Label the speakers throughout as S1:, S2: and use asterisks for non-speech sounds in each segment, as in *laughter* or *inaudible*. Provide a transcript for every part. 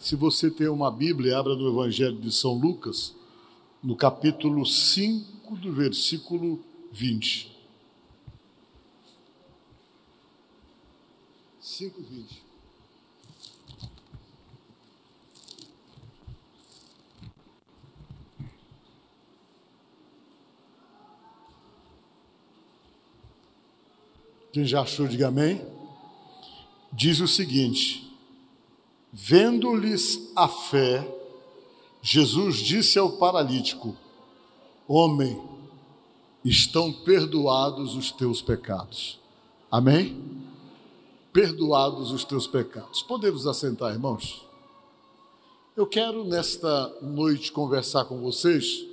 S1: Se você tem uma Bíblia, abra no Evangelho de São Lucas, no capítulo 5, do versículo 20. 5, 20. Quem já achou, diga amém. Diz o seguinte: Vendo-lhes a fé, Jesus disse ao paralítico: Homem, estão perdoados os teus pecados. Amém? Perdoados os teus pecados. Podemos assentar, irmãos? Eu quero nesta noite conversar com vocês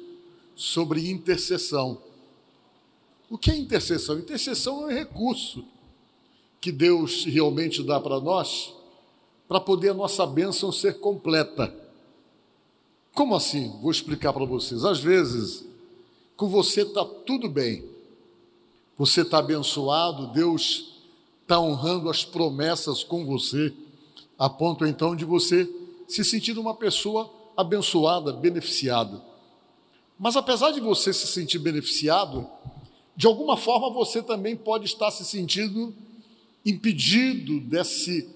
S1: sobre intercessão. O que é intercessão? Intercessão é um recurso que Deus realmente dá para nós para poder a nossa bênção ser completa. Como assim? Vou explicar para vocês. Às vezes, com você está tudo bem, você está abençoado, Deus está honrando as promessas com você, a ponto então de você se sentir uma pessoa abençoada, beneficiada. Mas apesar de você se sentir beneficiado, de alguma forma você também pode estar se sentindo impedido desse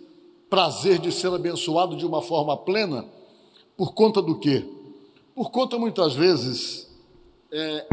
S1: prazer de ser abençoado de uma forma plena, por conta do quê? Por conta muitas vezes é,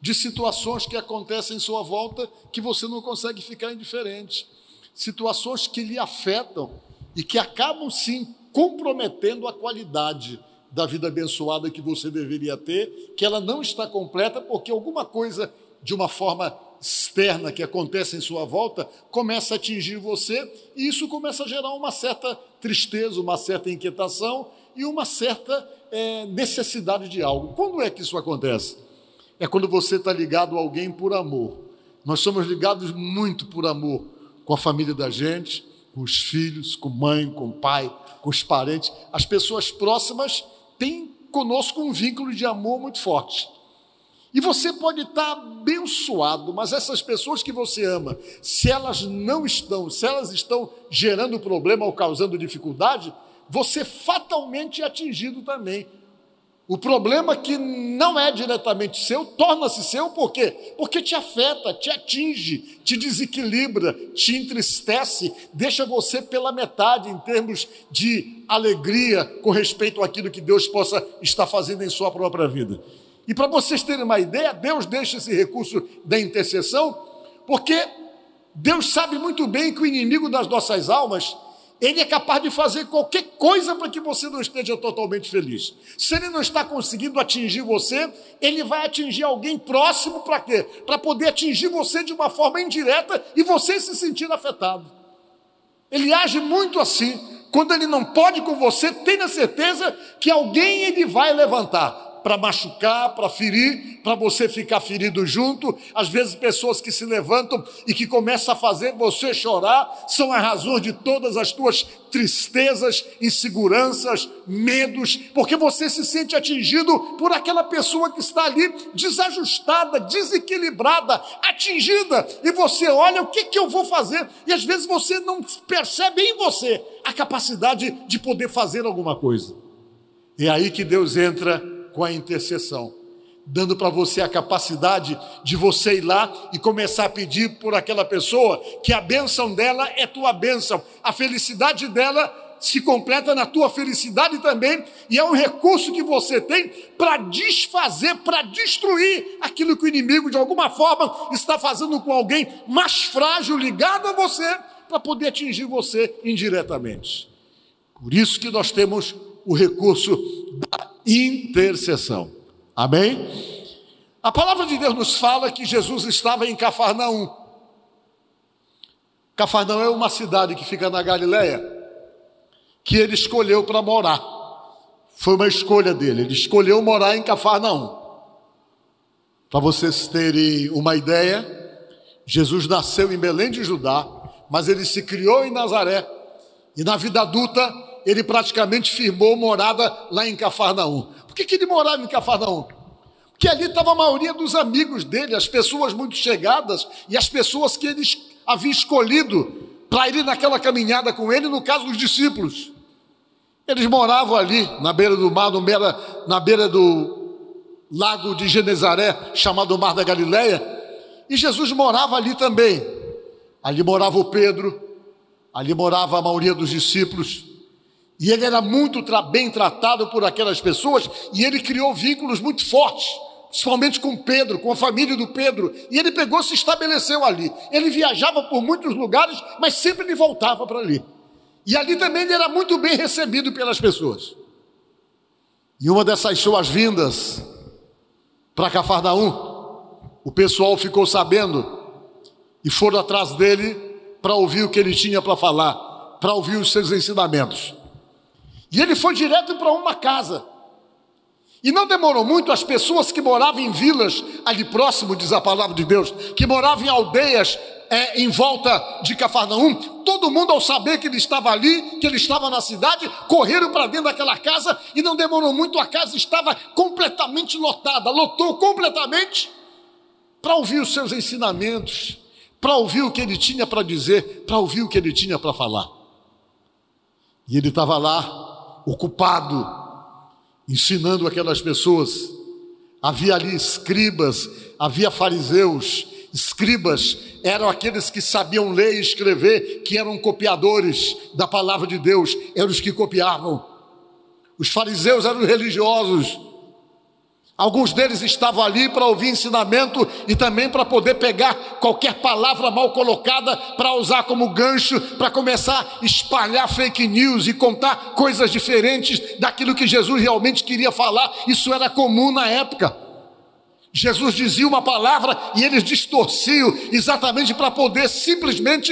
S1: de situações que acontecem em sua volta que você não consegue ficar indiferente, situações que lhe afetam e que acabam sim comprometendo a qualidade da vida abençoada que você deveria ter, que ela não está completa porque alguma coisa de uma forma externa que acontece em sua volta começa a atingir você e isso começa a gerar uma certa tristeza, uma certa inquietação e uma certa é, necessidade de algo. Quando é que isso acontece? É quando você está ligado a alguém por amor. Nós somos ligados muito por amor com a família da gente, com os filhos, com mãe, com pai, com os parentes. As pessoas próximas têm conosco um vínculo de amor muito forte. E você pode estar abençoado, mas essas pessoas que você ama, se elas não estão, se elas estão gerando problema ou causando dificuldade, você fatalmente é atingido também. O problema que não é diretamente seu, torna-se seu por quê? Porque te afeta, te atinge, te desequilibra, te entristece, deixa você pela metade em termos de alegria com respeito àquilo que Deus possa estar fazendo em sua própria vida. E para vocês terem uma ideia, Deus deixa esse recurso da intercessão, porque Deus sabe muito bem que o inimigo das nossas almas, ele é capaz de fazer qualquer coisa para que você não esteja totalmente feliz. Se ele não está conseguindo atingir você, ele vai atingir alguém próximo para quê? Para poder atingir você de uma forma indireta e você se sentir afetado. Ele age muito assim. Quando ele não pode com você, tenha certeza que alguém ele vai levantar para machucar, para ferir, para você ficar ferido junto. Às vezes, pessoas que se levantam e que começam a fazer você chorar são a razão de todas as tuas tristezas, inseguranças, medos, porque você se sente atingido por aquela pessoa que está ali desajustada, desequilibrada, atingida, e você olha o que, que eu vou fazer, e às vezes você não percebe em você a capacidade de poder fazer alguma coisa. É aí que Deus entra com a intercessão, dando para você a capacidade de você ir lá e começar a pedir por aquela pessoa que a bênção dela é tua bênção, a felicidade dela se completa na tua felicidade também, e é um recurso que você tem para desfazer, para destruir aquilo que o inimigo de alguma forma está fazendo com alguém mais frágil ligado a você, para poder atingir você indiretamente. Por isso que nós temos o recurso da intercessão. Amém? A palavra de Deus nos fala que Jesus estava em Cafarnaum. Cafarnaum é uma cidade que fica na Galileia, que ele escolheu para morar. Foi uma escolha dele, ele escolheu morar em Cafarnaum. Para vocês terem uma ideia, Jesus nasceu em Belém de Judá, mas ele se criou em Nazaré, e na vida adulta ele praticamente firmou morada lá em Cafarnaum. Por que, que ele morava em Cafarnaum? Porque ali estava a maioria dos amigos dele, as pessoas muito chegadas e as pessoas que ele havia escolhido para ir naquela caminhada com ele, no caso dos discípulos. Eles moravam ali, na beira do mar, beira, na beira do lago de Genezaré, chamado Mar da Galileia, e Jesus morava ali também. Ali morava o Pedro, ali morava a maioria dos discípulos, e ele era muito tra bem tratado por aquelas pessoas, e ele criou vínculos muito fortes principalmente com Pedro, com a família do Pedro, e ele pegou, se estabeleceu ali. Ele viajava por muitos lugares, mas sempre ele voltava para ali. E ali também ele era muito bem recebido pelas pessoas. E uma dessas suas vindas para Cafarnaum, o pessoal ficou sabendo e foram atrás dele para ouvir o que ele tinha para falar, para ouvir os seus ensinamentos. E ele foi direto para uma casa. E não demorou muito, as pessoas que moravam em vilas ali próximo, diz a palavra de Deus, que moravam em aldeias é, em volta de Cafarnaum, todo mundo ao saber que ele estava ali, que ele estava na cidade, correram para dentro daquela casa e não demorou muito, a casa estava completamente lotada, lotou completamente para ouvir os seus ensinamentos, para ouvir o que ele tinha para dizer, para ouvir o que ele tinha para falar. E ele estava lá, ocupado, ensinando aquelas pessoas. Havia ali escribas, havia fariseus. Escribas eram aqueles que sabiam ler e escrever, que eram copiadores da palavra de Deus, eram os que copiavam. Os fariseus eram religiosos, Alguns deles estavam ali para ouvir ensinamento e também para poder pegar qualquer palavra mal colocada para usar como gancho para começar a espalhar fake news e contar coisas diferentes daquilo que Jesus realmente queria falar. Isso era comum na época. Jesus dizia uma palavra e eles distorciam exatamente para poder simplesmente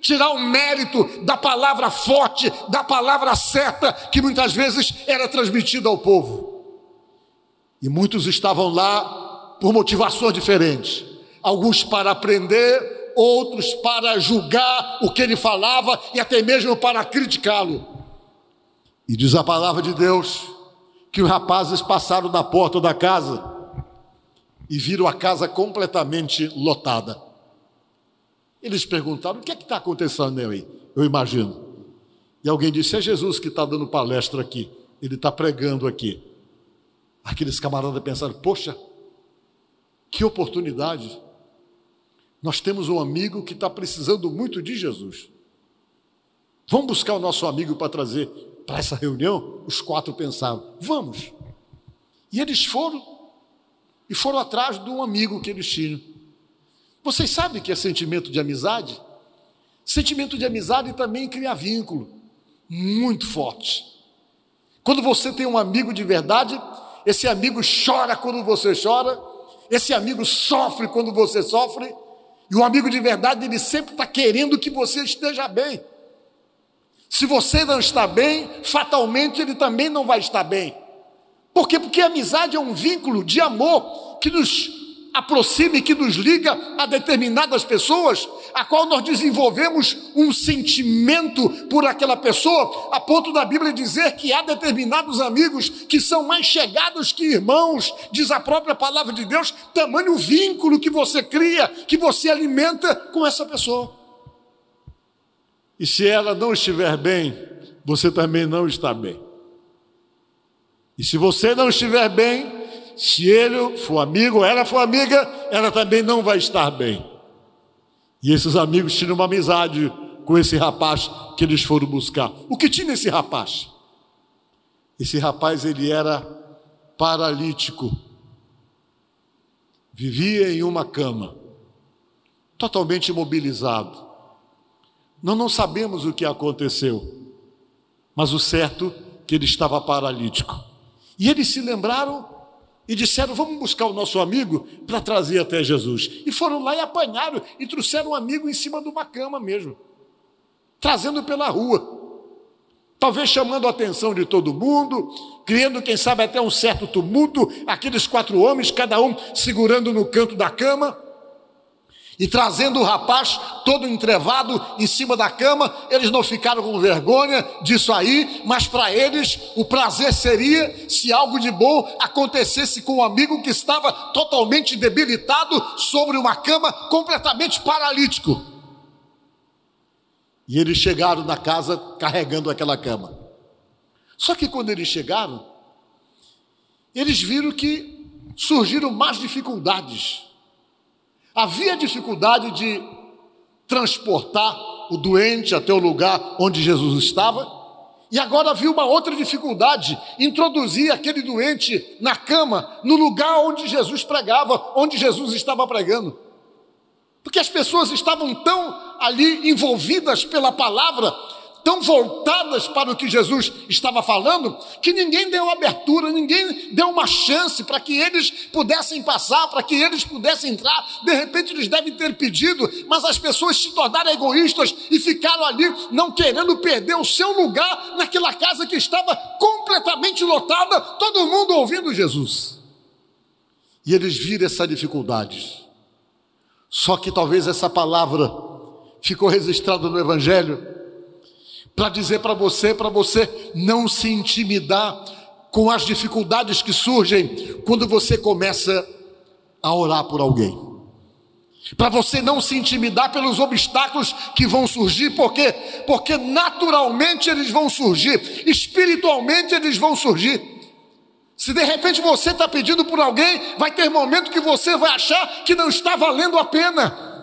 S1: tirar o mérito da palavra forte, da palavra certa que muitas vezes era transmitida ao povo. E muitos estavam lá por motivações diferentes. Alguns para aprender, outros para julgar o que ele falava e até mesmo para criticá-lo. E diz a palavra de Deus que os rapazes passaram da porta da casa e viram a casa completamente lotada. Eles perguntaram: o que é que está acontecendo aí? Eu imagino. E alguém disse: é Jesus que está dando palestra aqui, ele está pregando aqui. Aqueles camaradas pensaram: poxa, que oportunidade. Nós temos um amigo que está precisando muito de Jesus. Vamos buscar o nosso amigo para trazer para essa reunião? Os quatro pensaram: vamos. E eles foram, e foram atrás de um amigo que eles tinham. Vocês sabem que é sentimento de amizade? Sentimento de amizade também cria vínculo muito forte. Quando você tem um amigo de verdade, esse amigo chora quando você chora, esse amigo sofre quando você sofre, e o amigo de verdade, ele sempre está querendo que você esteja bem. Se você não está bem, fatalmente ele também não vai estar bem. Por quê? Porque a amizade é um vínculo de amor que nos aproxima e que nos liga a determinadas pessoas, a qual nós desenvolvemos um sentimento por aquela pessoa, a ponto da Bíblia dizer que há determinados amigos que são mais chegados que irmãos, diz a própria palavra de Deus, tamanho vínculo que você cria, que você alimenta com essa pessoa. E se ela não estiver bem, você também não está bem. E se você não estiver bem, se ele for amigo, ela for amiga, ela também não vai estar bem. E esses amigos tinham uma amizade com esse rapaz que eles foram buscar. O que tinha esse rapaz? Esse rapaz ele era paralítico. Vivia em uma cama, totalmente imobilizado. Nós não sabemos o que aconteceu, mas o certo é que ele estava paralítico. E eles se lembraram e disseram: Vamos buscar o nosso amigo para trazer até Jesus. E foram lá e apanharam e trouxeram o amigo em cima de uma cama mesmo, trazendo pela rua. Talvez chamando a atenção de todo mundo, criando, quem sabe, até um certo tumulto, aqueles quatro homens, cada um segurando no canto da cama. E trazendo o rapaz todo entrevado em cima da cama, eles não ficaram com vergonha disso aí, mas para eles o prazer seria se algo de bom acontecesse com um amigo que estava totalmente debilitado sobre uma cama, completamente paralítico. E eles chegaram na casa carregando aquela cama. Só que quando eles chegaram, eles viram que surgiram mais dificuldades. Havia dificuldade de transportar o doente até o lugar onde Jesus estava. E agora havia uma outra dificuldade: introduzir aquele doente na cama, no lugar onde Jesus pregava, onde Jesus estava pregando. Porque as pessoas estavam tão ali envolvidas pela palavra, tão voltadas para o que Jesus estava falando, que ninguém deu abertura, ninguém deu uma chance para que eles pudessem passar, para que eles pudessem entrar. De repente eles devem ter pedido, mas as pessoas se tornaram egoístas e ficaram ali não querendo perder o seu lugar naquela casa que estava completamente lotada, todo mundo ouvindo Jesus. E eles viram essa dificuldade. Só que talvez essa palavra ficou registrada no Evangelho para dizer para você, para você não se intimidar com as dificuldades que surgem quando você começa a orar por alguém. Para você não se intimidar pelos obstáculos que vão surgir, porque porque naturalmente eles vão surgir, espiritualmente eles vão surgir. Se de repente você está pedindo por alguém, vai ter momento que você vai achar que não está valendo a pena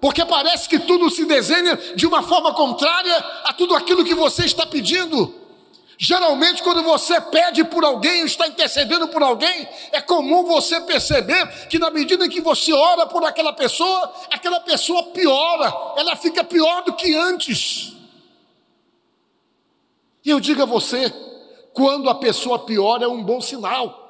S1: porque parece que tudo se desenha de uma forma contrária a tudo aquilo que você está pedindo. Geralmente, quando você pede por alguém, está intercedendo por alguém, é comum você perceber que, na medida em que você ora por aquela pessoa, aquela pessoa piora, ela fica pior do que antes. E eu digo a você: quando a pessoa piora, é um bom sinal.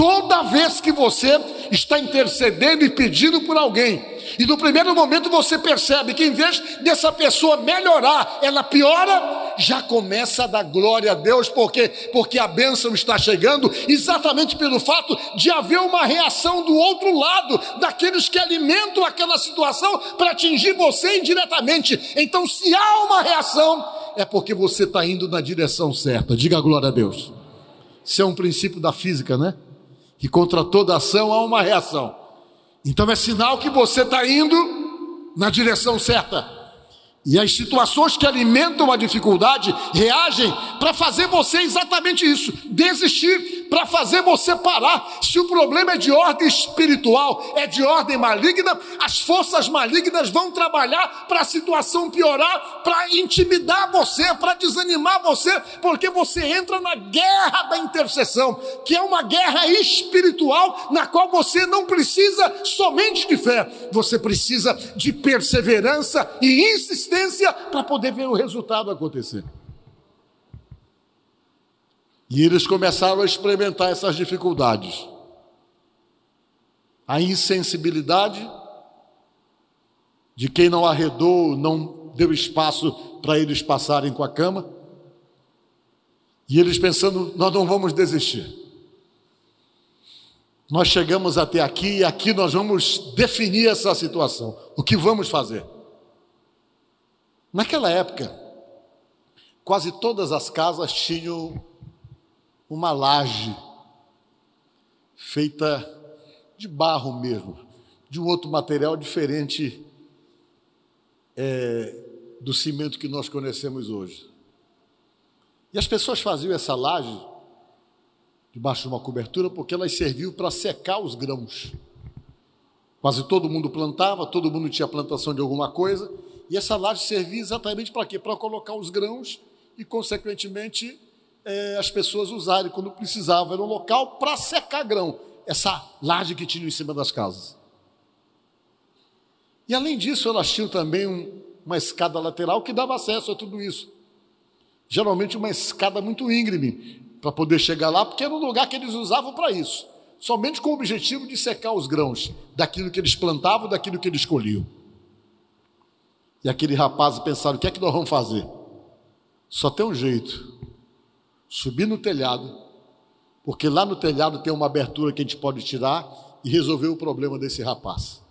S1: Toda vez que você está intercedendo e pedindo por alguém, e no primeiro momento você percebe que em vez dessa pessoa melhorar, ela piora, já começa a dar glória a Deus, porque porque a bênção está chegando, exatamente pelo fato de haver uma reação do outro lado, daqueles que alimentam aquela situação para atingir você indiretamente. Então, se há uma reação, é porque você está indo na direção certa. Diga glória a Deus. Isso é um princípio da física, né? Que contra toda ação há uma reação. Então é sinal que você está indo na direção certa. E as situações que alimentam a dificuldade reagem para fazer você exatamente isso, desistir, para fazer você parar. Se o problema é de ordem espiritual, é de ordem maligna, as forças malignas vão trabalhar para a situação piorar, para intimidar você, para desanimar você, porque você entra na guerra da intercessão, que é uma guerra espiritual na qual você não precisa somente de fé, você precisa de perseverança e insistência persistência para poder ver o resultado acontecer. E eles começaram a experimentar essas dificuldades. A insensibilidade de quem não arredou, não deu espaço para eles passarem com a cama. E eles pensando, nós não vamos desistir. Nós chegamos até aqui e aqui nós vamos definir essa situação. O que vamos fazer? Naquela época, quase todas as casas tinham uma laje feita de barro mesmo, de um outro material diferente é, do cimento que nós conhecemos hoje. E as pessoas faziam essa laje debaixo de uma cobertura porque elas serviam para secar os grãos. Quase todo mundo plantava, todo mundo tinha plantação de alguma coisa, e essa laje servia exatamente para quê? Para colocar os grãos e, consequentemente, é, as pessoas usarem quando precisavam. Era um local para secar grão, essa laje que tinha em cima das casas. E além disso, elas tinham também um, uma escada lateral que dava acesso a tudo isso. Geralmente uma escada muito íngreme para poder chegar lá, porque era um lugar que eles usavam para isso, somente com o objetivo de secar os grãos daquilo que eles plantavam, daquilo que eles colhiam. E aquele rapaz pensaram: o que é que nós vamos fazer? Só tem um jeito: subir no telhado, porque lá no telhado tem uma abertura que a gente pode tirar e resolver o problema desse rapaz.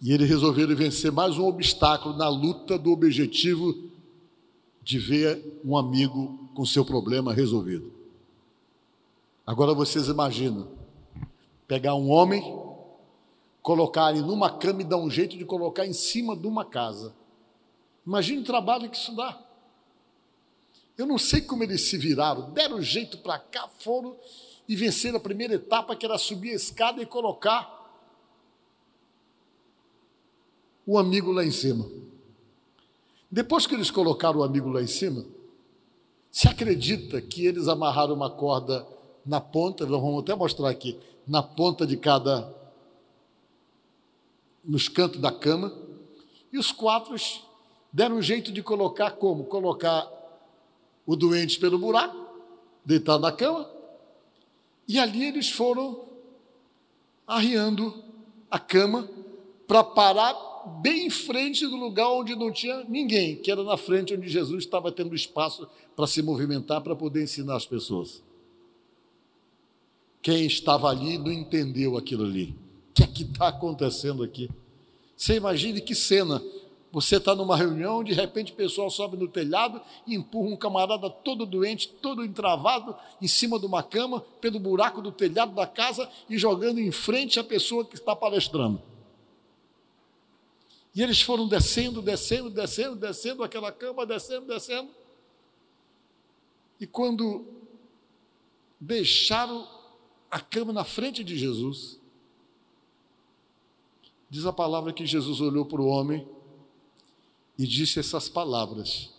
S1: E eles resolveram vencer mais um obstáculo na luta do objetivo de ver um amigo com seu problema resolvido. Agora vocês imaginam pegar um homem colocarem numa cama e dar um jeito de colocar em cima de uma casa. Imagine o trabalho que isso dá. Eu não sei como eles se viraram, deram jeito para cá, foram e venceram a primeira etapa, que era subir a escada e colocar o amigo lá em cima. Depois que eles colocaram o amigo lá em cima, se acredita que eles amarraram uma corda na ponta, vamos até mostrar aqui, na ponta de cada, nos cantos da cama, e os quatro deram um jeito de colocar como? Colocar o doente pelo buraco, deitado na cama, e ali eles foram arriando a cama para parar bem em frente do lugar onde não tinha ninguém, que era na frente onde Jesus estava tendo espaço para se movimentar, para poder ensinar as pessoas. Quem estava ali não entendeu aquilo ali. Que é que está acontecendo aqui? Você imagine que cena. Você está numa reunião, de repente o pessoal sobe no telhado e empurra um camarada todo doente, todo entravado, em cima de uma cama, pelo buraco do telhado da casa e jogando em frente a pessoa que está palestrando. E eles foram descendo, descendo, descendo, descendo aquela cama, descendo, descendo. E quando deixaram a cama na frente de Jesus, diz a palavra que Jesus olhou para o homem e disse essas palavras.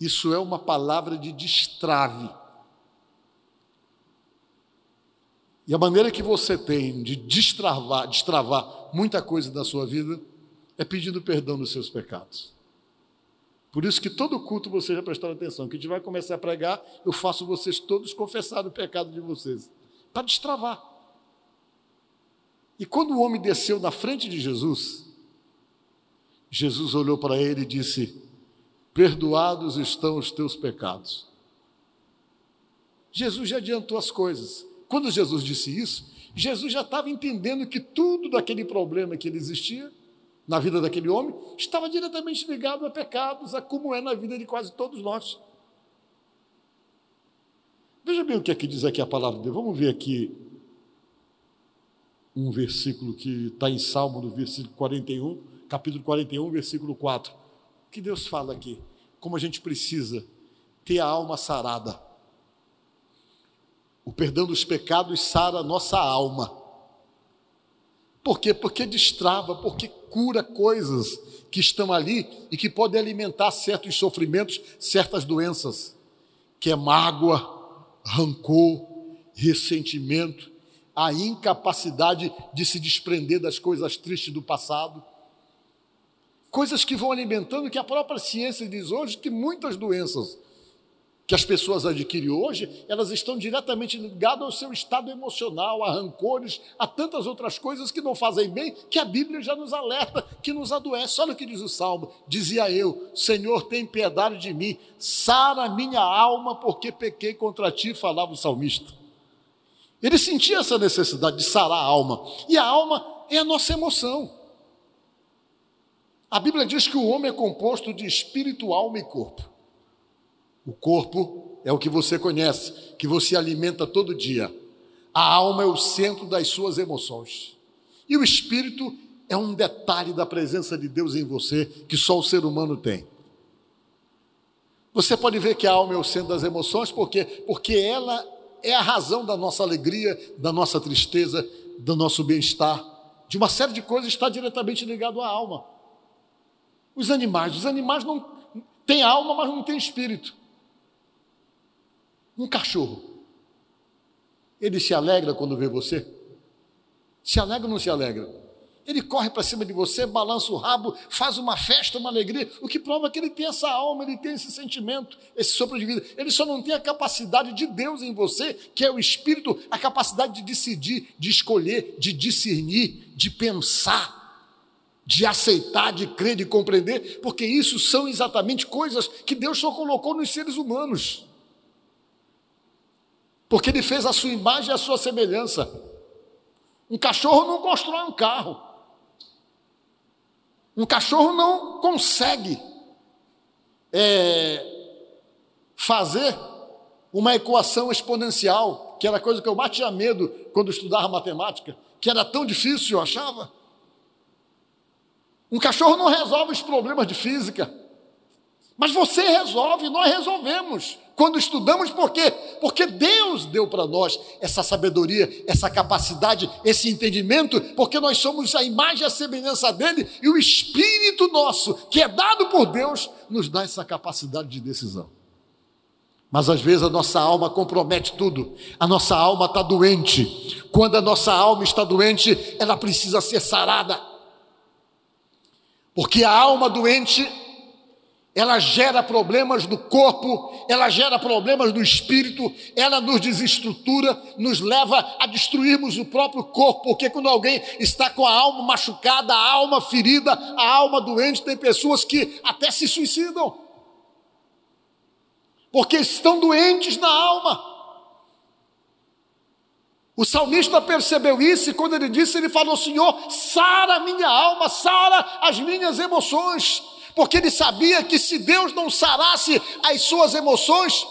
S1: Isso é uma palavra de destrave. E a maneira que você tem de destravar, destravar muita coisa da sua vida é pedindo perdão dos seus pecados. Por isso que todo culto vocês já prestaram atenção, que a gente vai começar a pregar, eu faço vocês todos confessar o pecado de vocês, para destravar. E quando o homem desceu na frente de Jesus, Jesus olhou para ele e disse: Perdoados estão os teus pecados. Jesus já adiantou as coisas. Quando Jesus disse isso, Jesus já estava entendendo que tudo daquele problema que ele existia na vida daquele homem estava diretamente ligado a pecados, a como é na vida de quase todos nós. Veja bem o que é que diz aqui a palavra de Deus. Vamos ver aqui um versículo que está em Salmo, no versículo 41, capítulo 41, versículo 4. O que Deus fala aqui? Como a gente precisa ter a alma sarada. O perdão dos pecados sara a nossa alma. Por quê? Porque destrava, porque cura coisas que estão ali e que podem alimentar certos sofrimentos, certas doenças, que é mágoa, rancor, ressentimento, a incapacidade de se desprender das coisas tristes do passado. Coisas que vão alimentando, que a própria ciência diz hoje que muitas doenças que as pessoas adquirem hoje, elas estão diretamente ligadas ao seu estado emocional, a rancores, a tantas outras coisas que não fazem bem, que a Bíblia já nos alerta, que nos adoece. Olha o que diz o Salmo: dizia eu, Senhor, tem piedade de mim, sara minha alma, porque pequei contra ti, falava o salmista. Ele sentia essa necessidade de sarar a alma, e a alma é a nossa emoção. A Bíblia diz que o homem é composto de espírito, alma e corpo. O corpo é o que você conhece, que você alimenta todo dia. A alma é o centro das suas emoções. E o espírito é um detalhe da presença de Deus em você que só o ser humano tem. Você pode ver que a alma é o centro das emoções, porque porque ela é a razão da nossa alegria, da nossa tristeza, do nosso bem-estar, de uma série de coisas está diretamente ligado à alma. Os animais, os animais não têm alma, mas não têm espírito. Um cachorro. Ele se alegra quando vê você? Se alegra ou não se alegra? Ele corre para cima de você, balança o rabo, faz uma festa, uma alegria, o que prova que ele tem essa alma, ele tem esse sentimento, esse sopro de vida. Ele só não tem a capacidade de Deus em você, que é o espírito, a capacidade de decidir, de escolher, de discernir, de pensar, de aceitar, de crer, de compreender, porque isso são exatamente coisas que Deus só colocou nos seres humanos porque ele fez a sua imagem e a sua semelhança. Um cachorro não constrói um carro. Um cachorro não consegue é, fazer uma equação exponencial, que era coisa que eu tinha medo quando estudava matemática, que era tão difícil, eu achava. Um cachorro não resolve os problemas de física, Mas você resolve, nós resolvemos. Quando estudamos, por quê? Porque Deus deu para nós essa sabedoria, essa capacidade, esse entendimento, porque nós somos a imagem e a semelhança dele, e o Espírito nosso, que é dado por Deus, nos dá essa capacidade de decisão. Mas às vezes a nossa alma compromete tudo, a nossa alma está doente. Quando a nossa alma está doente, ela precisa ser sarada. Porque a alma doente ela gera problemas no corpo, ela gera problemas no espírito, ela nos desestrutura, nos leva a destruirmos o próprio corpo, porque quando alguém está com a alma machucada, a alma ferida, a alma doente, tem pessoas que até se suicidam, porque estão doentes na alma. O salmista percebeu isso e quando ele disse, ele falou: Senhor, sara minha alma, sara as minhas emoções porque ele sabia que se Deus não sarasse as suas emoções,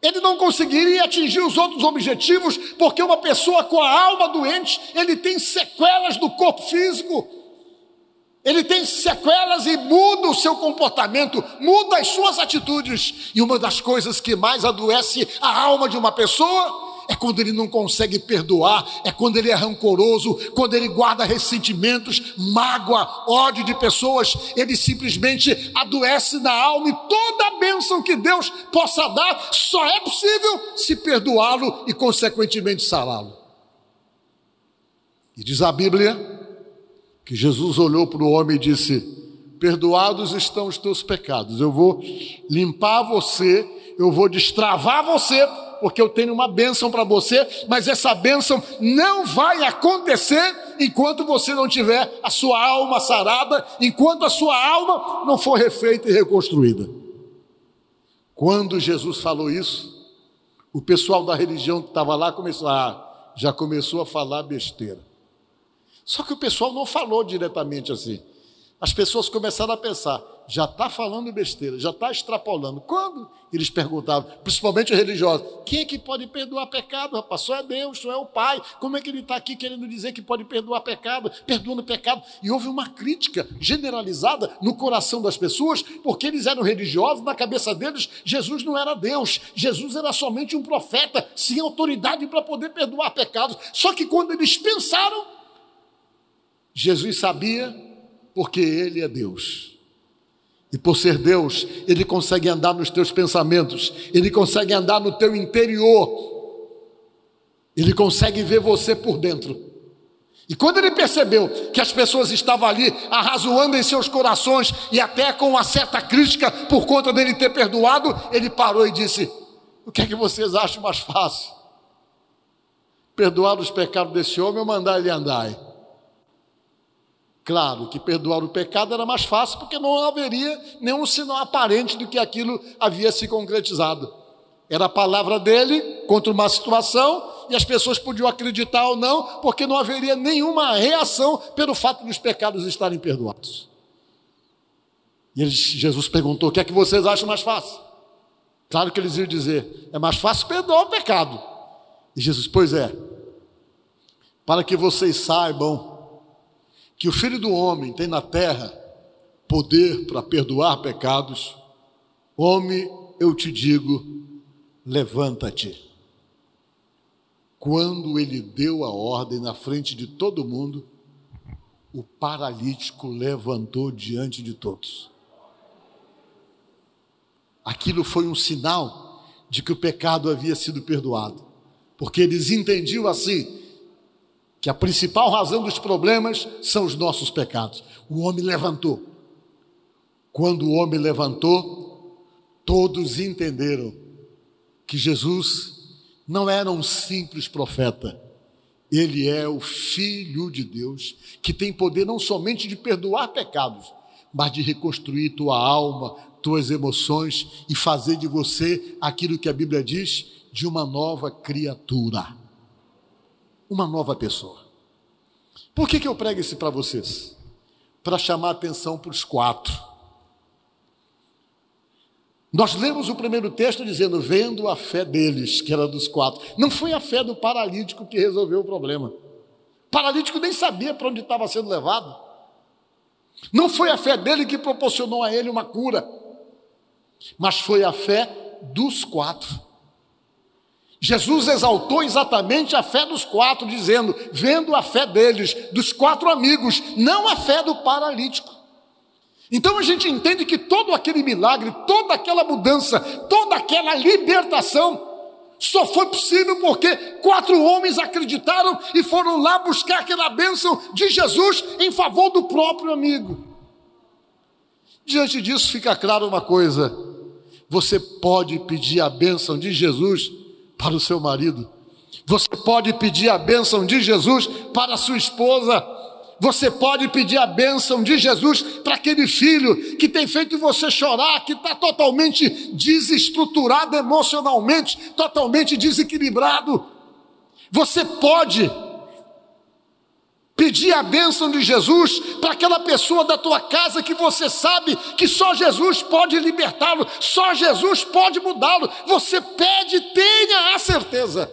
S1: ele não conseguiria atingir os outros objetivos, porque uma pessoa com a alma doente, ele tem sequelas do corpo físico. Ele tem sequelas e muda o seu comportamento, muda as suas atitudes. E uma das coisas que mais adoece a alma de uma pessoa é quando ele não consegue perdoar, é quando ele é rancoroso, quando ele guarda ressentimentos, mágoa, ódio de pessoas, ele simplesmente adoece na alma e toda a bênção que Deus possa dar só é possível se perdoá-lo e, consequentemente, sará-lo. E diz a Bíblia que Jesus olhou para o homem e disse: Perdoados estão os teus pecados, eu vou limpar você, eu vou destravar você porque eu tenho uma bênção para você, mas essa bênção não vai acontecer enquanto você não tiver a sua alma sarada, enquanto a sua alma não for refeita e reconstruída. Quando Jesus falou isso, o pessoal da religião que estava lá começou a, já começou a falar besteira. Só que o pessoal não falou diretamente assim. As pessoas começaram a pensar: já está falando besteira, já está extrapolando. Quando? Eles perguntavam, principalmente os religiosos: quem é que pode perdoar pecado, rapaz? Só é Deus, só é o Pai. Como é que ele está aqui querendo dizer que pode perdoar pecado, perdoando pecado? E houve uma crítica generalizada no coração das pessoas, porque eles eram religiosos, na cabeça deles, Jesus não era Deus, Jesus era somente um profeta, sem autoridade para poder perdoar pecados. Só que quando eles pensaram, Jesus sabia, porque ele é Deus. E por ser Deus, Ele consegue andar nos teus pensamentos, Ele consegue andar no teu interior, Ele consegue ver você por dentro. E quando ele percebeu que as pessoas estavam ali arrazoando em seus corações e até com uma certa crítica por conta dele ter perdoado, ele parou e disse: O que é que vocês acham mais fácil? Perdoar os pecados desse homem ou mandar ele andar? Claro que perdoar o pecado era mais fácil, porque não haveria nenhum sinal aparente do que aquilo havia se concretizado. Era a palavra dele contra uma situação, e as pessoas podiam acreditar ou não, porque não haveria nenhuma reação pelo fato dos pecados estarem perdoados. E eles, Jesus perguntou: o que é que vocês acham mais fácil? Claro que eles iam dizer: é mais fácil perdoar o pecado. E Jesus, pois é, para que vocês saibam que o Filho do Homem tem na terra poder para perdoar pecados, homem, eu te digo, levanta-te. Quando ele deu a ordem na frente de todo mundo, o paralítico levantou diante de todos. Aquilo foi um sinal de que o pecado havia sido perdoado, porque eles entendiam assim: que a principal razão dos problemas são os nossos pecados. O homem levantou. Quando o homem levantou, todos entenderam que Jesus não era um simples profeta, ele é o Filho de Deus, que tem poder não somente de perdoar pecados, mas de reconstruir tua alma, tuas emoções e fazer de você aquilo que a Bíblia diz de uma nova criatura uma nova pessoa. Por que, que eu prego isso para vocês? Para chamar atenção para os quatro. Nós lemos o primeiro texto dizendo, vendo a fé deles, que era dos quatro. Não foi a fé do paralítico que resolveu o problema. O paralítico nem sabia para onde estava sendo levado. Não foi a fé dele que proporcionou a ele uma cura. mas foi a fé dos quatro. Jesus exaltou exatamente a fé dos quatro, dizendo, vendo a fé deles, dos quatro amigos, não a fé do paralítico. Então a gente entende que todo aquele milagre, toda aquela mudança, toda aquela libertação, só foi possível porque quatro homens acreditaram e foram lá buscar aquela bênção de Jesus em favor do próprio amigo. Diante disso fica claro uma coisa: você pode pedir a bênção de Jesus para o seu marido, você pode pedir a bênção de Jesus para a sua esposa, você pode pedir a bênção de Jesus para aquele filho que tem feito você chorar, que está totalmente desestruturado emocionalmente, totalmente desequilibrado. Você pode pedir a bênção de Jesus para aquela pessoa da tua casa que você sabe que só Jesus pode libertá-lo, só Jesus pode mudá-lo. Você pede, tenha a certeza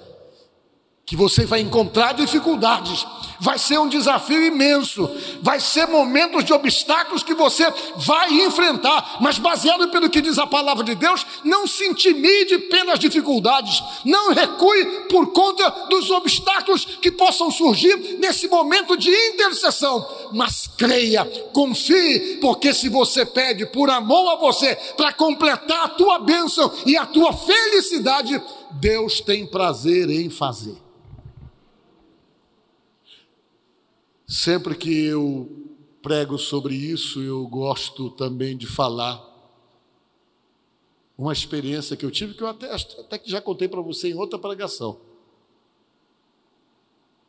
S1: que você vai encontrar dificuldades, vai ser um desafio imenso, vai ser momentos de obstáculos que você vai enfrentar, mas baseado pelo que diz a palavra de Deus, não se intimide pelas dificuldades, não recue por conta dos obstáculos que possam surgir nesse momento de intercessão, mas creia, confie, porque se você pede por amor a você, para completar a tua bênção e a tua felicidade, Deus tem prazer em fazer. Sempre que eu prego sobre isso, eu gosto também de falar uma experiência que eu tive, que eu até, até que já contei para você em outra pregação,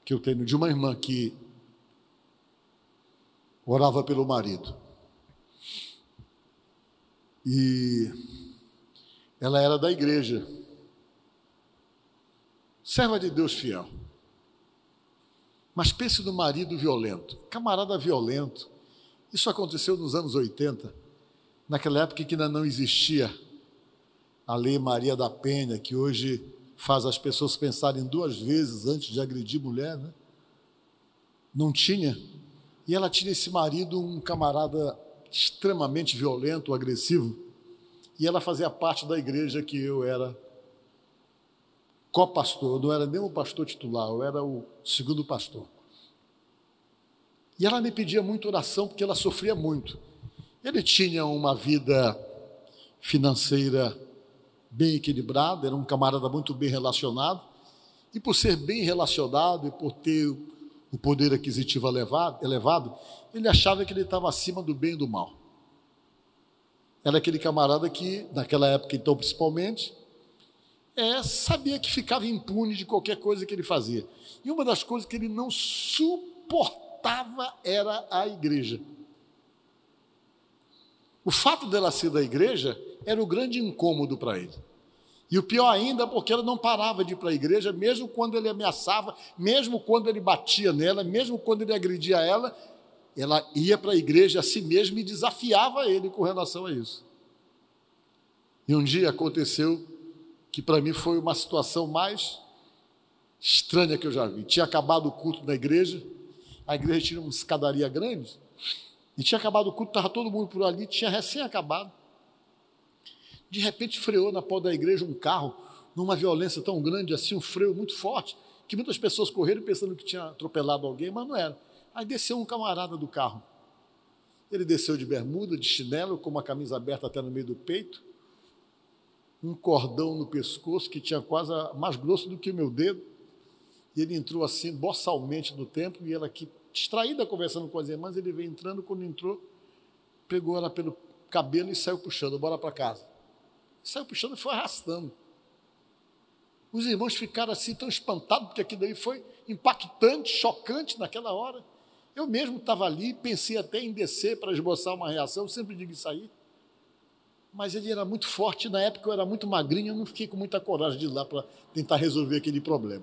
S1: que eu tenho de uma irmã que orava pelo marido. E ela era da igreja, serva de Deus fiel. Mas pense no marido violento, camarada violento. Isso aconteceu nos anos 80, naquela época que ainda não existia a Lei Maria da Penha, que hoje faz as pessoas pensarem duas vezes antes de agredir mulher, né? Não tinha. E ela tinha esse marido, um camarada extremamente violento, agressivo, e ela fazia parte da igreja que eu era co-pastor, eu não era nem o pastor titular, eu era o segundo pastor. E ela me pedia muita oração porque ela sofria muito. Ele tinha uma vida financeira bem equilibrada, era um camarada muito bem relacionado, e por ser bem relacionado e por ter o poder aquisitivo elevado, elevado ele achava que ele estava acima do bem e do mal. Era aquele camarada que, naquela época então principalmente, é, sabia que ficava impune de qualquer coisa que ele fazia. E uma das coisas que ele não suportava era a igreja. O fato dela ser da igreja era o grande incômodo para ele. E o pior ainda, porque ela não parava de ir para a igreja, mesmo quando ele ameaçava, mesmo quando ele batia nela, mesmo quando ele agredia ela, ela ia para a igreja a si mesma e desafiava ele com relação a isso. E um dia aconteceu que para mim foi uma situação mais estranha que eu já vi. Tinha acabado o culto na igreja, a igreja tinha uma escadaria grande, e tinha acabado o culto, estava todo mundo por ali, tinha recém acabado. De repente freou na porta da igreja um carro, numa violência tão grande assim, um freio muito forte, que muitas pessoas correram pensando que tinha atropelado alguém, mas não era. Aí desceu um camarada do carro. Ele desceu de bermuda, de chinelo, com uma camisa aberta até no meio do peito, um cordão no pescoço que tinha quase mais grosso do que o meu dedo. E ele entrou assim, boçalmente no templo, e ela aqui, distraída, conversando com as irmãs, ele veio entrando, quando entrou, pegou ela pelo cabelo e saiu puxando, bora para casa. Saiu puxando e foi arrastando. Os irmãos ficaram assim tão espantados, porque aquilo daí foi impactante, chocante naquela hora. Eu mesmo estava ali, pensei até em descer para esboçar uma reação, sempre digo isso aí mas ele era muito forte. Na época eu era muito magrinho, eu não fiquei com muita coragem de ir lá para tentar resolver aquele problema.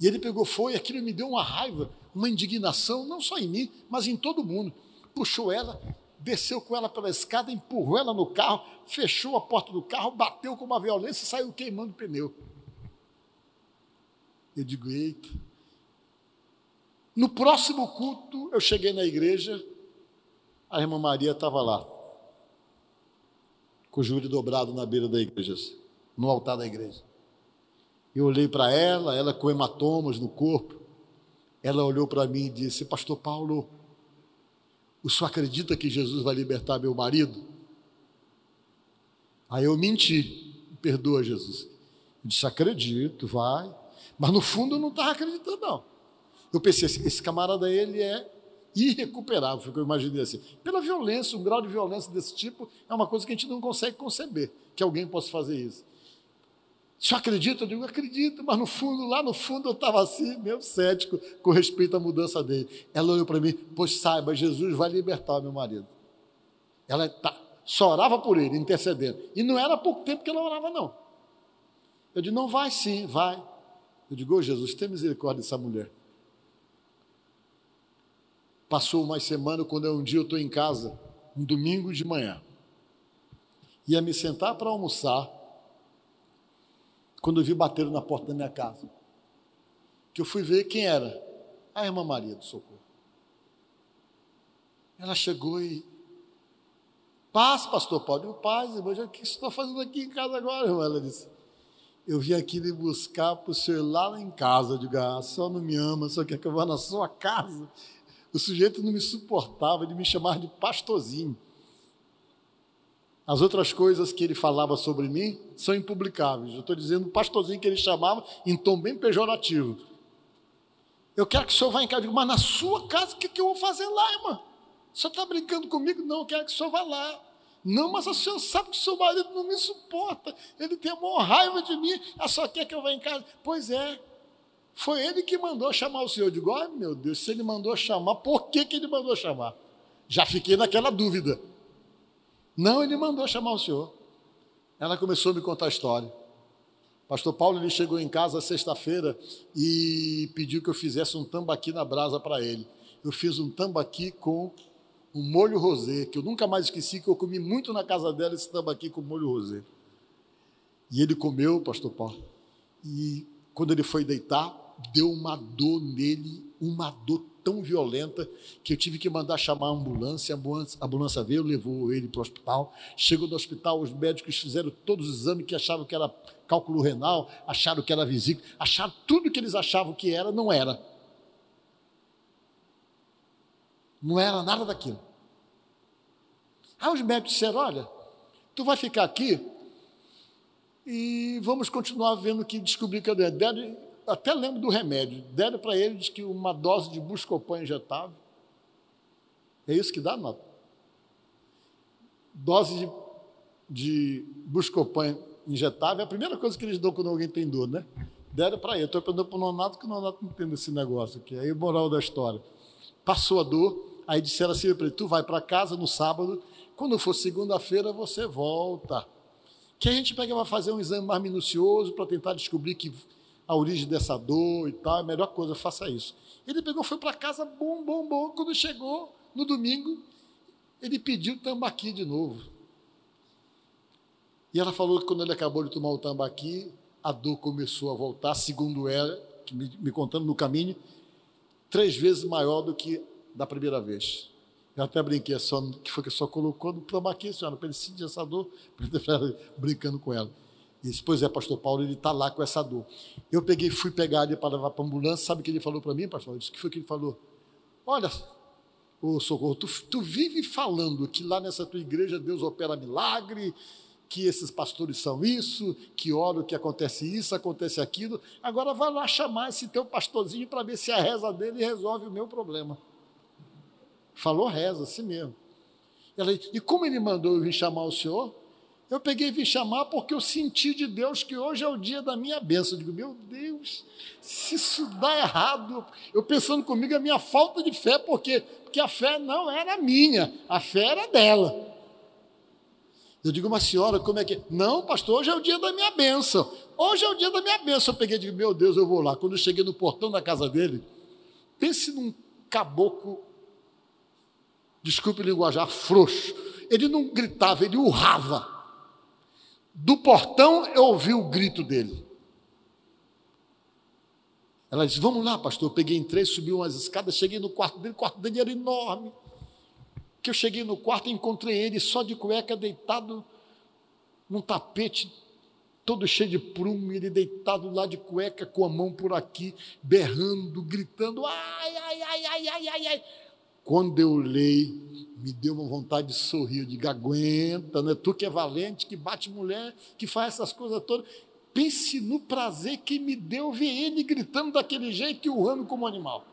S1: E ele pegou, foi, aquilo me deu uma raiva, uma indignação, não só em mim, mas em todo mundo. Puxou ela, desceu com ela pela escada, empurrou ela no carro, fechou a porta do carro, bateu com uma violência e saiu queimando o pneu. Eu digo, eita. No próximo culto, eu cheguei na igreja, a irmã Maria estava lá com o joelho dobrado na beira da igreja, no altar da igreja. Eu olhei para ela, ela com hematomas no corpo. Ela olhou para mim e disse: Pastor Paulo, o senhor acredita que Jesus vai libertar meu marido? Aí eu menti, perdoa Jesus. Eu disse: Acredito, vai. Mas no fundo eu não estava acreditando, não. Eu pensei assim: esse camarada, ele é irrecuperável, foi o que eu imaginei assim. Pela violência, um grau de violência desse tipo é uma coisa que a gente não consegue conceber, que alguém possa fazer isso. Só acredita? Eu digo, acredito, mas no fundo, lá no fundo, eu estava assim, meio cético com respeito à mudança dele. Ela olhou para mim, pois saiba, Jesus vai libertar meu marido. Ela tá, só orava por ele, intercedendo. E não era pouco tempo que ela orava, não. Eu digo, não vai sim, vai. Eu digo, oh, Jesus, tem misericórdia dessa mulher. Passou uma semana, quando um dia eu estou em casa, um domingo de manhã. Ia me sentar para almoçar, quando eu vi bater na porta da minha casa. Que eu fui ver quem era. A irmã Maria do Socorro. Ela chegou e. Paz, pastor Paulo. Paz, irmão, o que você está fazendo aqui em casa agora, irmão? Ela disse. Eu vim aqui lhe buscar para o senhor lá em casa. Eu digo, ah, só não me ama, só quer que eu vá na sua casa. O sujeito não me suportava, ele me chamava de pastorzinho. As outras coisas que ele falava sobre mim são impublicáveis. Eu estou dizendo o pastorzinho que ele chamava em tom bem pejorativo. Eu quero que o senhor vá em casa. Eu digo, mas na sua casa, o que, que eu vou fazer lá, irmã? O senhor está brincando comigo? Não, eu quero que o senhor vá lá. Não, mas o senhor sabe que o seu marido não me suporta. Ele tem uma raiva de mim. Ela só quer que eu vá em casa. Pois é. Foi ele que mandou chamar o senhor. Eu digo, ai meu Deus, se ele mandou chamar, por que, que ele mandou chamar? Já fiquei naquela dúvida. Não, ele mandou chamar o senhor. Ela começou a me contar a história. Pastor Paulo ele chegou em casa sexta-feira e pediu que eu fizesse um tambaqui na brasa para ele. Eu fiz um tambaqui com um molho rosé, que eu nunca mais esqueci, que eu comi muito na casa dela esse tambaqui com molho rosé. E ele comeu, pastor Paulo, e quando ele foi deitar, deu uma dor nele, uma dor tão violenta que eu tive que mandar chamar a ambulância. A ambulância, veio, levou ele para o hospital. Chegou no hospital, os médicos fizeram todos os exames que achavam que era cálculo renal, acharam que era vesícula, acharam tudo que eles achavam que era, não era. Não era nada daquilo. Aí os médicos disseram: olha, tu vai ficar aqui e vamos continuar vendo que descobrir que é doente até lembro do remédio. Deram para ele diz que uma dose de Buscopan injetável. É isso que dá nota. Dose de, de Buscopan injetável é a primeira coisa que eles dão quando alguém tem dor, né? Deram para ele. Estou perguntando para o Nonato que o Nonato não entende esse negócio aqui. Aí, moral da história. Passou a dor, aí disseram assim para ele: tu vai para casa no sábado, quando for segunda-feira você volta. Que a gente pega vai fazer um exame mais minucioso para tentar descobrir que a origem dessa dor e tal, é a melhor coisa, faça isso. Ele pegou, foi para casa, bom, bom, bom. Quando chegou no domingo, ele pediu tambaqui de novo. E ela falou que quando ele acabou de tomar o tambaqui, a dor começou a voltar, segundo ela, me, me contando no caminho, três vezes maior do que da primeira vez. Eu até brinquei, só, que foi que só colocou no tambaqui, senhora, para ele sentir essa dor, *laughs* brincando com ela. Disse, pois é, pastor Paulo, ele está lá com essa dor. Eu peguei, fui pegar ele para levar para a ambulância, sabe o que ele falou para mim, pastor? Eu disse, o que foi que ele falou? Olha, ô Socorro, tu, tu vive falando que lá nessa tua igreja Deus opera milagre, que esses pastores são isso, que ora que acontece isso, acontece aquilo. Agora vai lá chamar esse teu pastorzinho para ver se a reza dele resolve o meu problema. Falou reza, assim mesmo. Ela, e como ele mandou eu vir chamar o senhor? Eu peguei e vim chamar porque eu senti de Deus que hoje é o dia da minha bênção. Eu digo, meu Deus, se isso dá errado, eu pensando comigo a minha falta de fé, porque, porque a fé não era minha, a fé era dela. Eu digo, mas senhora, como é que. Não, pastor, hoje é o dia da minha bênção. Hoje é o dia da minha bênção. Eu peguei e digo, meu Deus, eu vou lá. Quando eu cheguei no portão da casa dele, pense num caboclo, desculpe o linguajar, frouxo. Ele não gritava, ele urrava. Do portão eu ouvi o grito dele. Ela disse: Vamos lá, pastor. Eu peguei, entrei, subi umas escadas, cheguei no quarto dele, o quarto dele era enorme. Que eu cheguei no quarto e encontrei ele só de cueca, deitado num tapete todo cheio de prumo, ele deitado lá de cueca com a mão por aqui, berrando, gritando, ai, ai, ai, ai, ai, ai, ai. Quando eu leio, me deu uma vontade de sorrir, eu digo, aguenta, né? Tu que é valente, que bate mulher, que faz essas coisas todas. Pense no prazer que me deu ver ele gritando daquele jeito e urrando como animal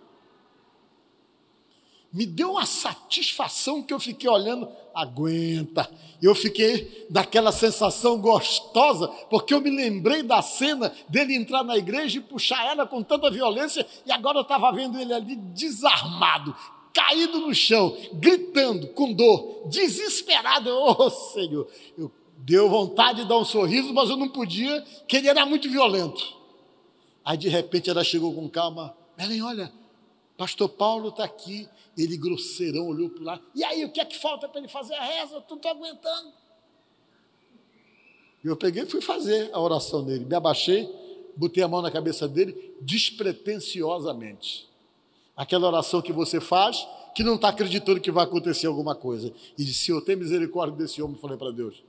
S1: me deu uma satisfação que eu fiquei olhando, aguenta. Eu fiquei daquela sensação gostosa, porque eu me lembrei da cena dele entrar na igreja e puxar ela com tanta violência, e agora eu estava vendo ele ali desarmado, caído no chão, gritando com dor, desesperado. Oh, Senhor, eu deu vontade de dar um sorriso, mas eu não podia, que ele era muito violento. Aí de repente ela chegou com calma, Belém, olha, Pastor Paulo está aqui, ele grosseirão olhou para lá. E aí, o que é que falta para ele fazer a reza? Eu não estou aguentando. Eu peguei e fui fazer a oração dele. Me abaixei, botei a mão na cabeça dele, despretensiosamente. Aquela oração que você faz, que não está acreditando que vai acontecer alguma coisa. E disse: Senhor, tem misericórdia desse homem. Falei para Deus.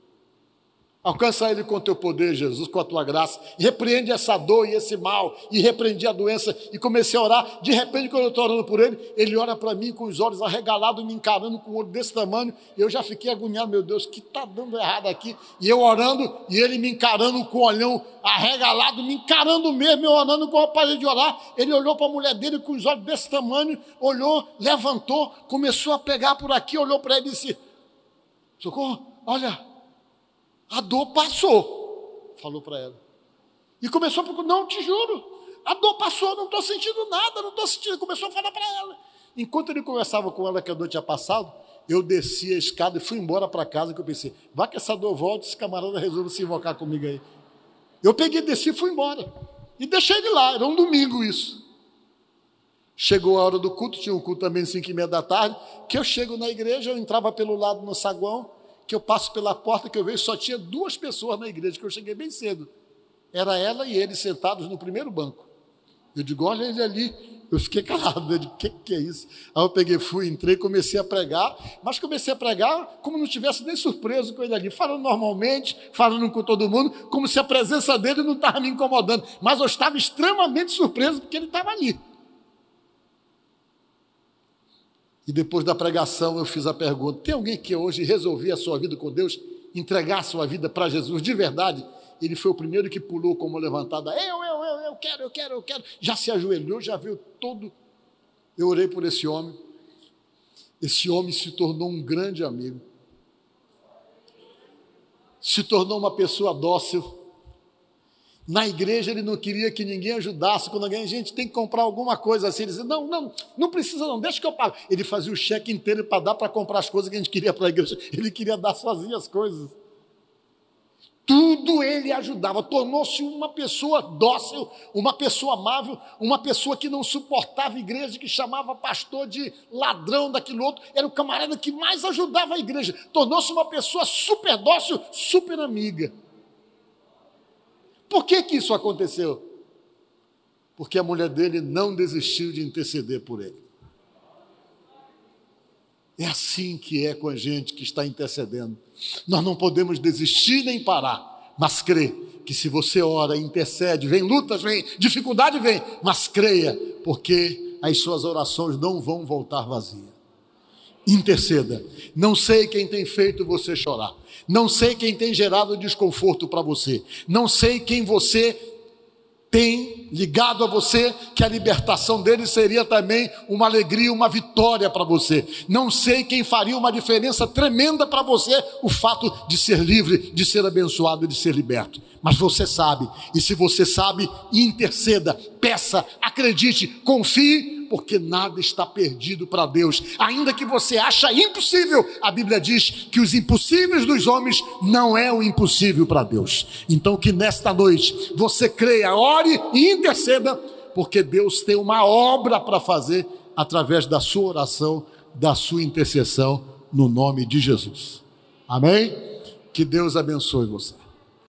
S1: Alcança ele com teu poder, Jesus, com a tua graça. E repreende essa dor e esse mal. E repreendi a doença. E comecei a orar. De repente, quando eu estou orando por ele, ele olha para mim com os olhos arregalados, me encarando com um olho desse tamanho. E eu já fiquei agoniado, meu Deus, que está dando errado aqui? E eu orando, e ele me encarando com o olhão arregalado, me encarando mesmo, eu orando com a parede de orar. Ele olhou para a mulher dele com os olhos desse tamanho, olhou, levantou, começou a pegar por aqui, olhou para ele e disse: Socorro, olha a dor passou, falou para ela. E começou a procurar, não, te juro, a dor passou, não estou sentindo nada, não estou sentindo. Começou a falar para ela. Enquanto ele conversava com ela que a dor tinha passado, eu desci a escada e fui embora para casa, que eu pensei, vai que essa dor volte, esse camarada resolve se invocar comigo aí. Eu peguei, desci e fui embora. E deixei ele lá, era um domingo isso. Chegou a hora do culto, tinha um culto também às cinco e meia da tarde, que eu chego na igreja, eu entrava pelo lado no saguão, que eu passo pela porta que eu vejo, só tinha duas pessoas na igreja, que eu cheguei bem cedo. Era ela e ele sentados no primeiro banco. Eu digo, olha ele ali. Eu fiquei *laughs* calado, eu digo, o que, que é isso? Aí eu peguei, fui, entrei, comecei a pregar, mas comecei a pregar como não tivesse nem surpreso com ele ali, falando normalmente, falando com todo mundo, como se a presença dele não estava me incomodando. Mas eu estava extremamente surpreso porque ele estava ali. E depois da pregação eu fiz a pergunta: tem alguém que hoje resolveu a sua vida com Deus, entregar a sua vida para Jesus de verdade? Ele foi o primeiro que pulou como levantada: eu, eu, eu, eu quero, eu quero, eu quero. Já se ajoelhou, já viu todo. Eu orei por esse homem. Esse homem se tornou um grande amigo. Se tornou uma pessoa dócil na igreja ele não queria que ninguém ajudasse. Quando alguém, gente, tem que comprar alguma coisa assim, ele dizia: Não, não, não precisa, não, deixa que eu pago. Ele fazia o cheque inteiro para dar para comprar as coisas que a gente queria para a igreja. Ele queria dar sozinho as coisas. Tudo ele ajudava, tornou-se uma pessoa dócil, uma pessoa amável, uma pessoa que não suportava a igreja, que chamava pastor de ladrão daquilo outro, era o camarada que mais ajudava a igreja, tornou-se uma pessoa super dócil, super amiga. Por que, que isso aconteceu? Porque a mulher dele não desistiu de interceder por ele. É assim que é com a gente que está intercedendo. Nós não podemos desistir nem parar, mas crer que se você ora, intercede, vem lutas, vem dificuldade, vem, mas creia, porque as suas orações não vão voltar vazias. Interceda. Não sei quem tem feito você chorar. Não sei quem tem gerado desconforto para você. Não sei quem você tem ligado a você que a libertação dele seria também uma alegria, uma vitória para você. Não sei quem faria uma diferença tremenda para você o fato de ser livre, de ser abençoado, de ser liberto. Mas você sabe, e se você sabe, interceda, peça, acredite, confie porque nada está perdido para Deus. Ainda que você acha impossível, a Bíblia diz que os impossíveis dos homens não é o impossível para Deus. Então que nesta noite você creia, ore e interceda, porque Deus tem uma obra para fazer através da sua oração, da sua intercessão no nome de Jesus. Amém? Que Deus abençoe você.